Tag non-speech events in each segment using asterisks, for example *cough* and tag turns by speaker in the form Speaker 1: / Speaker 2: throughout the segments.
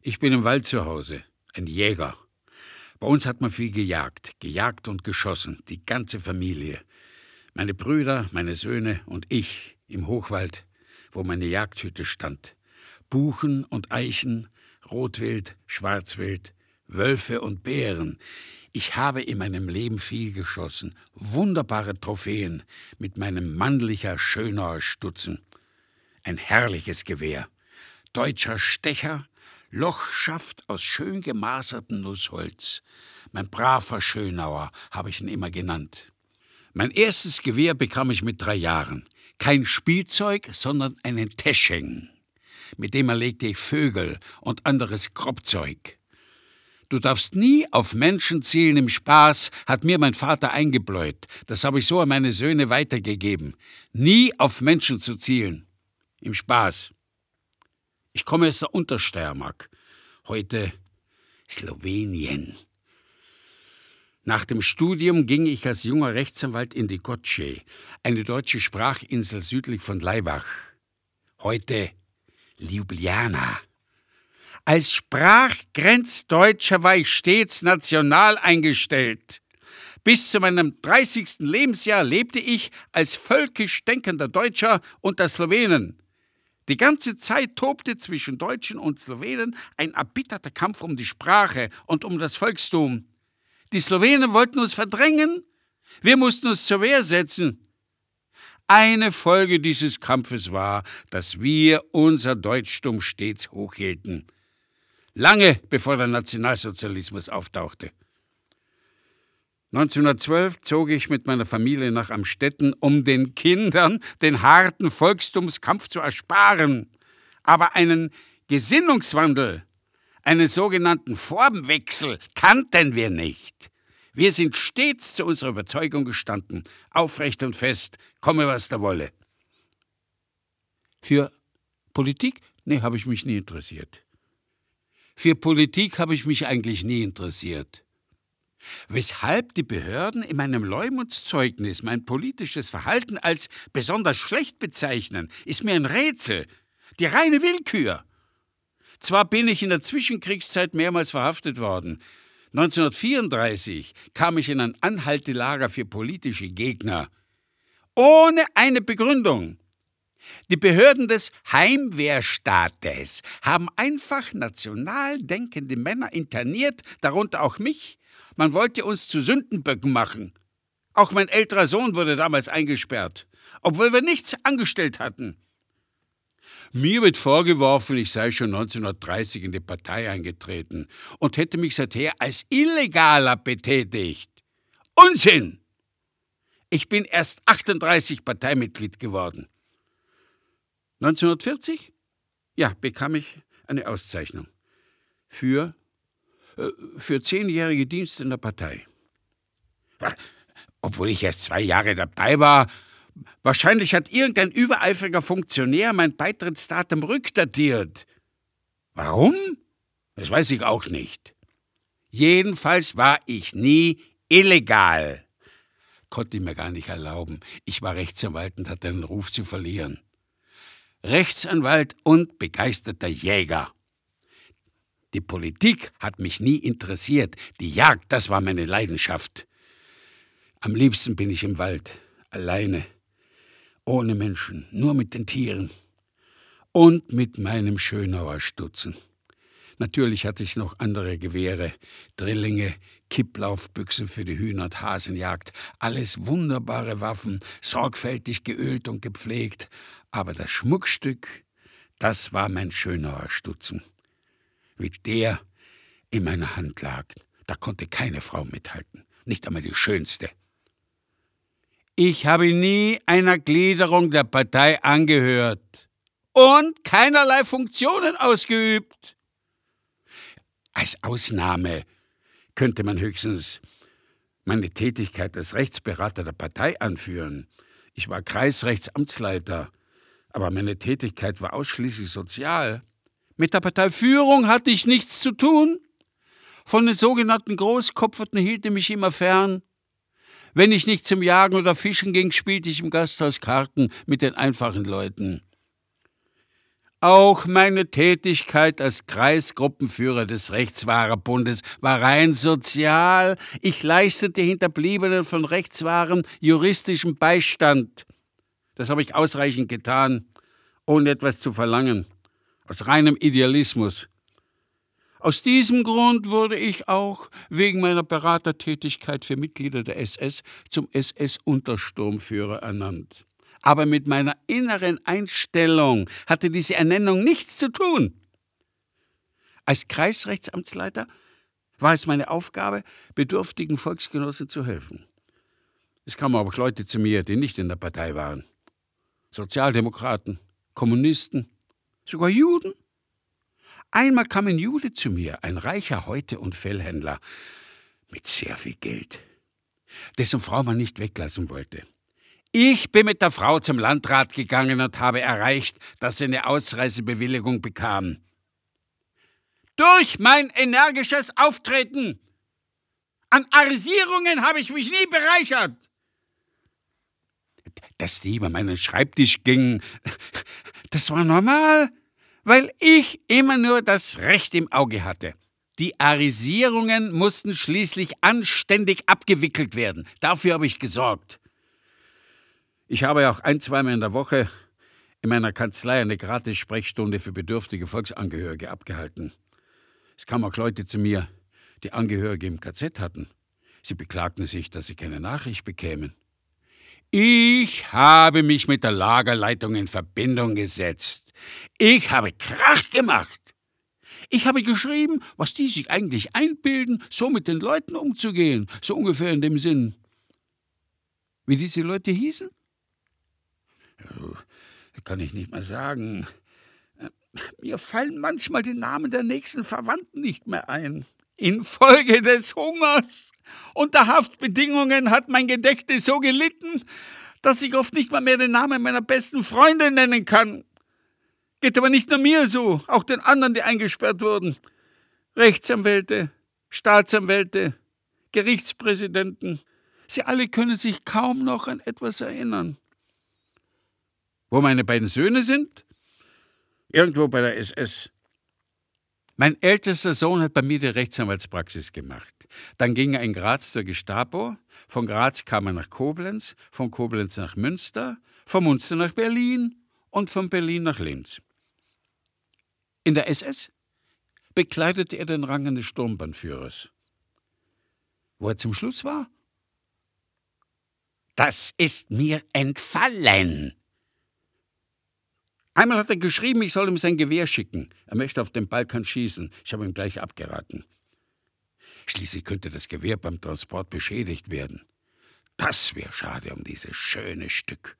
Speaker 1: Ich bin im Wald zu Hause, ein Jäger. Bei uns hat man viel gejagt, gejagt und geschossen, die ganze Familie. Meine Brüder, meine Söhne und ich im Hochwald, wo meine Jagdhütte stand. Buchen und Eichen, Rotwild, Schwarzwild, Wölfe und Bären. Ich habe in meinem Leben viel geschossen, wunderbare Trophäen mit meinem Mannlicher Schönauer Stutzen. Ein herrliches Gewehr. Deutscher Stecher, Lochschaft aus schön gemasertem Nussholz. Mein braver Schönauer habe ich ihn immer genannt. Mein erstes Gewehr bekam ich mit drei Jahren. Kein Spielzeug, sondern einen Tescheng. Mit dem erlegte ich Vögel und anderes Kropfzeug. Du darfst nie auf Menschen zielen im Spaß, hat mir mein Vater eingebläut. Das habe ich so an meine Söhne weitergegeben. Nie auf Menschen zu zielen. Im Spaß. Ich komme aus der Untersteiermark. Heute Slowenien. Nach dem Studium ging ich als junger Rechtsanwalt in die Gotsche, eine deutsche Sprachinsel südlich von Laibach. Heute Ljubljana. Als Sprachgrenzdeutscher war ich stets national eingestellt. Bis zu meinem 30. Lebensjahr lebte ich als völkisch denkender Deutscher unter Slowenen. Die ganze Zeit tobte zwischen Deutschen und Slowenen ein erbitterter Kampf um die Sprache und um das Volkstum. Die Slowenen wollten uns verdrängen, wir mussten uns zur Wehr setzen. Eine Folge dieses Kampfes war, dass wir unser Deutschtum stets hochhielten. Lange bevor der Nationalsozialismus auftauchte. 1912 zog ich mit meiner Familie nach Amstetten, um den Kindern den harten Volkstumskampf zu ersparen. Aber einen Gesinnungswandel, einen sogenannten Formwechsel kannten wir nicht. Wir sind stets zu unserer Überzeugung gestanden, aufrecht und fest, komme was da wolle. Für Politik? Nee, habe ich mich nie interessiert. Für Politik habe ich mich eigentlich nie interessiert. Weshalb die Behörden in meinem Leumundszeugnis mein politisches Verhalten als besonders schlecht bezeichnen, ist mir ein Rätsel. Die reine Willkür. Zwar bin ich in der Zwischenkriegszeit mehrmals verhaftet worden. 1934 kam ich in ein Anhaltelager für politische Gegner. Ohne eine Begründung. Die Behörden des Heimwehrstaates haben einfach national denkende Männer interniert, darunter auch mich. Man wollte uns zu Sündenböcken machen. Auch mein älterer Sohn wurde damals eingesperrt, obwohl wir nichts angestellt hatten. Mir wird vorgeworfen, ich sei schon 1930 in die Partei eingetreten und hätte mich seither als Illegaler betätigt. Unsinn! Ich bin erst 38 Parteimitglied geworden. 1940? Ja, bekam ich eine Auszeichnung. Für, für zehnjährige Dienst in der Partei. Obwohl ich erst zwei Jahre dabei war, wahrscheinlich hat irgendein übereifriger Funktionär mein Beitrittsdatum rückdatiert. Warum? Das weiß ich auch nicht. Jedenfalls war ich nie illegal. Konnte ich mir gar nicht erlauben. Ich war Rechtsanwalt und hatte den Ruf zu verlieren. Rechtsanwalt und begeisterter Jäger. Die Politik hat mich nie interessiert, die Jagd, das war meine Leidenschaft. Am liebsten bin ich im Wald, alleine, ohne Menschen, nur mit den Tieren und mit meinem Schönauer Stutzen. Natürlich hatte ich noch andere Gewehre, Drillinge, Kipplaufbüchsen für die Hühner- und Hasenjagd, alles wunderbare Waffen, sorgfältig geölt und gepflegt, aber das Schmuckstück, das war mein Schönauer Stutzen. Wie der in meiner Hand lag, da konnte keine Frau mithalten, nicht einmal die schönste. Ich habe nie einer Gliederung der Partei angehört und keinerlei Funktionen ausgeübt. Als Ausnahme könnte man höchstens meine Tätigkeit als Rechtsberater der Partei anführen. Ich war Kreisrechtsamtsleiter aber meine Tätigkeit war ausschließlich sozial. Mit der Parteiführung hatte ich nichts zu tun. Von den sogenannten Großkopferten hielt ich mich immer fern. Wenn ich nicht zum Jagen oder Fischen ging, spielte ich im Gasthaus Karten mit den einfachen Leuten. Auch meine Tätigkeit als Kreisgruppenführer des Rechtswahrerbundes war rein sozial. Ich leistete Hinterbliebenen von Rechtswaren juristischen Beistand. Das habe ich ausreichend getan, ohne etwas zu verlangen, aus reinem Idealismus. Aus diesem Grund wurde ich auch wegen meiner Beratertätigkeit für Mitglieder der SS zum SS-Untersturmführer ernannt aber mit meiner inneren Einstellung hatte diese Ernennung nichts zu tun. Als Kreisrechtsamtsleiter war es meine Aufgabe, bedürftigen Volksgenossen zu helfen. Es kamen aber auch Leute zu mir, die nicht in der Partei waren. Sozialdemokraten, Kommunisten, sogar Juden. Einmal kam ein Jude zu mir, ein reicher Häute- und Fellhändler, mit sehr viel Geld, dessen Frau man nicht weglassen wollte. Ich bin mit der Frau zum Landrat gegangen und habe erreicht, dass sie eine Ausreisebewilligung bekam. Durch mein energisches Auftreten. An Arisierungen habe ich mich nie bereichert. Dass die über meinen Schreibtisch gingen, *laughs* das war normal, weil ich immer nur das Recht im Auge hatte. Die Arisierungen mussten schließlich anständig abgewickelt werden. Dafür habe ich gesorgt. Ich habe auch ein, zweimal in der Woche in meiner Kanzlei eine Gratis-Sprechstunde für bedürftige Volksangehörige abgehalten. Es kamen auch Leute zu mir, die Angehörige im KZ hatten. Sie beklagten sich, dass sie keine Nachricht bekämen. Ich habe mich mit der Lagerleitung in Verbindung gesetzt. Ich habe Krach gemacht. Ich habe geschrieben, was die sich eigentlich einbilden, so mit den Leuten umzugehen, so ungefähr in dem Sinn. Wie diese Leute hießen? Kann ich nicht mehr sagen. Mir fallen manchmal die Namen der nächsten Verwandten nicht mehr ein. Infolge des Hungers und der Haftbedingungen hat mein Gedächtnis so gelitten, dass ich oft nicht mal mehr den Namen meiner besten Freunde nennen kann. Geht aber nicht nur mir so, auch den anderen, die eingesperrt wurden. Rechtsanwälte, Staatsanwälte, Gerichtspräsidenten, sie alle können sich kaum noch an etwas erinnern. Wo meine beiden Söhne sind? Irgendwo bei der SS. Mein ältester Sohn hat bei mir die Rechtsanwaltspraxis gemacht. Dann ging er in Graz zur Gestapo, von Graz kam er nach Koblenz, von Koblenz nach Münster, von Münster nach Berlin und von Berlin nach Linz. In der SS bekleidete er den Rang eines Sturmbannführers. Wo er zum Schluss war? Das ist mir entfallen. Einmal hat er geschrieben, ich soll ihm sein Gewehr schicken. Er möchte auf den Balkan schießen. Ich habe ihm gleich abgeraten. Schließlich könnte das Gewehr beim Transport beschädigt werden. Das wäre schade um dieses schöne Stück.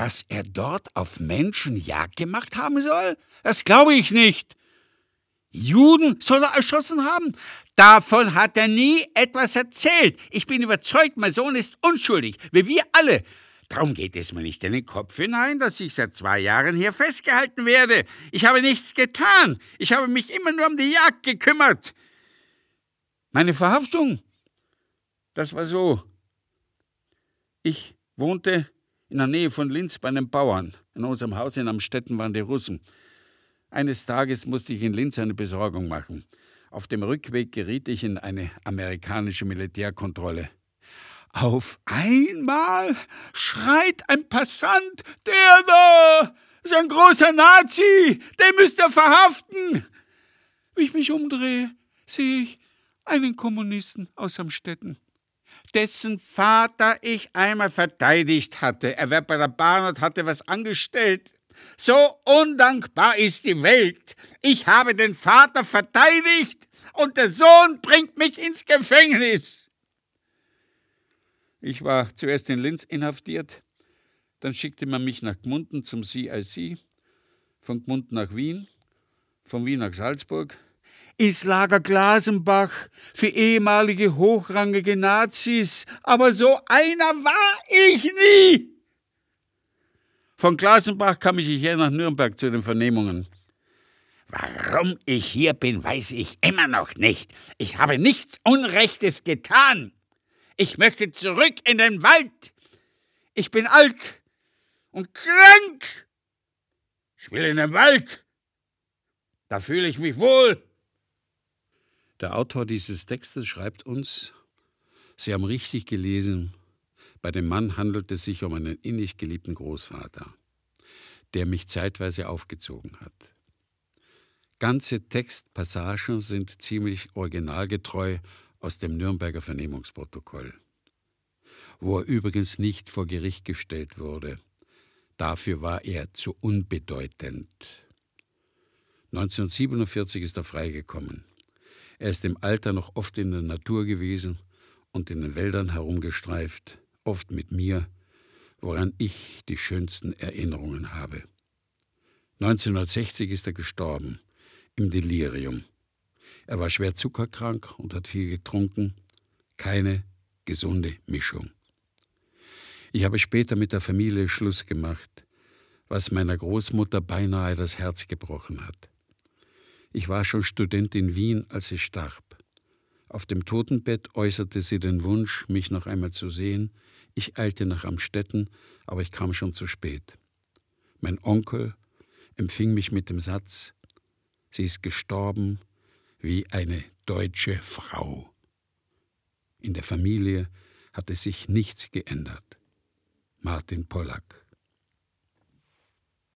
Speaker 1: Dass er dort auf Menschen Jagd gemacht haben soll? Das glaube ich nicht. Juden soll er erschossen haben? Davon hat er nie etwas erzählt. Ich bin überzeugt, mein Sohn ist unschuldig, wie wir alle. Darum geht es mir nicht in den Kopf hinein, dass ich seit zwei Jahren hier festgehalten werde. Ich habe nichts getan. Ich habe mich immer nur um die Jagd gekümmert. Meine Verhaftung, das war so. Ich wohnte in der Nähe von Linz bei einem Bauern. In unserem Haus in Amstetten waren die Russen. Eines Tages musste ich in Linz eine Besorgung machen. Auf dem Rückweg geriet ich in eine amerikanische Militärkontrolle. Auf einmal schreit ein Passant, der da ist ein großer Nazi, den müsst ihr verhaften. Wie ich mich umdrehe, sehe ich einen Kommunisten aus Amstetten, dessen Vater ich einmal verteidigt hatte. Er wäre bei der Bahn und hatte was angestellt. So undankbar ist die Welt. Ich habe den Vater verteidigt und der Sohn bringt mich ins Gefängnis. Ich war zuerst in Linz inhaftiert, dann schickte man mich nach Gmunden zum CIC, von Gmunden nach Wien, von Wien nach Salzburg, ins Lager Glasenbach für ehemalige hochrangige Nazis, aber so einer war ich nie. Von Glasenbach kam ich hier nach Nürnberg zu den Vernehmungen. Warum ich hier bin, weiß ich immer noch nicht. Ich habe nichts Unrechtes getan. Ich möchte zurück in den Wald. Ich bin alt und krank. Ich will in den Wald. Da fühle ich mich wohl. Der Autor dieses Textes schreibt uns, Sie haben richtig gelesen, bei dem Mann handelt es sich um einen innig geliebten Großvater, der mich zeitweise aufgezogen hat. Ganze Textpassagen sind ziemlich originalgetreu aus dem Nürnberger Vernehmungsprotokoll, wo er übrigens nicht vor Gericht gestellt wurde. Dafür war er zu unbedeutend. 1947 ist er freigekommen. Er ist im Alter noch oft in der Natur gewesen und in den Wäldern herumgestreift, oft mit mir, woran ich die schönsten Erinnerungen habe. 1960 ist er gestorben, im Delirium. Er war schwer zuckerkrank und hat viel getrunken. Keine gesunde Mischung. Ich habe später mit der Familie Schluss gemacht, was meiner Großmutter beinahe das Herz gebrochen hat. Ich war schon Student in Wien, als sie starb. Auf dem Totenbett äußerte sie den Wunsch, mich noch einmal zu sehen. Ich eilte nach Amstetten, aber ich kam schon zu spät. Mein Onkel empfing mich mit dem Satz, sie ist gestorben wie eine deutsche Frau. In der Familie hatte sich nichts geändert. Martin Pollack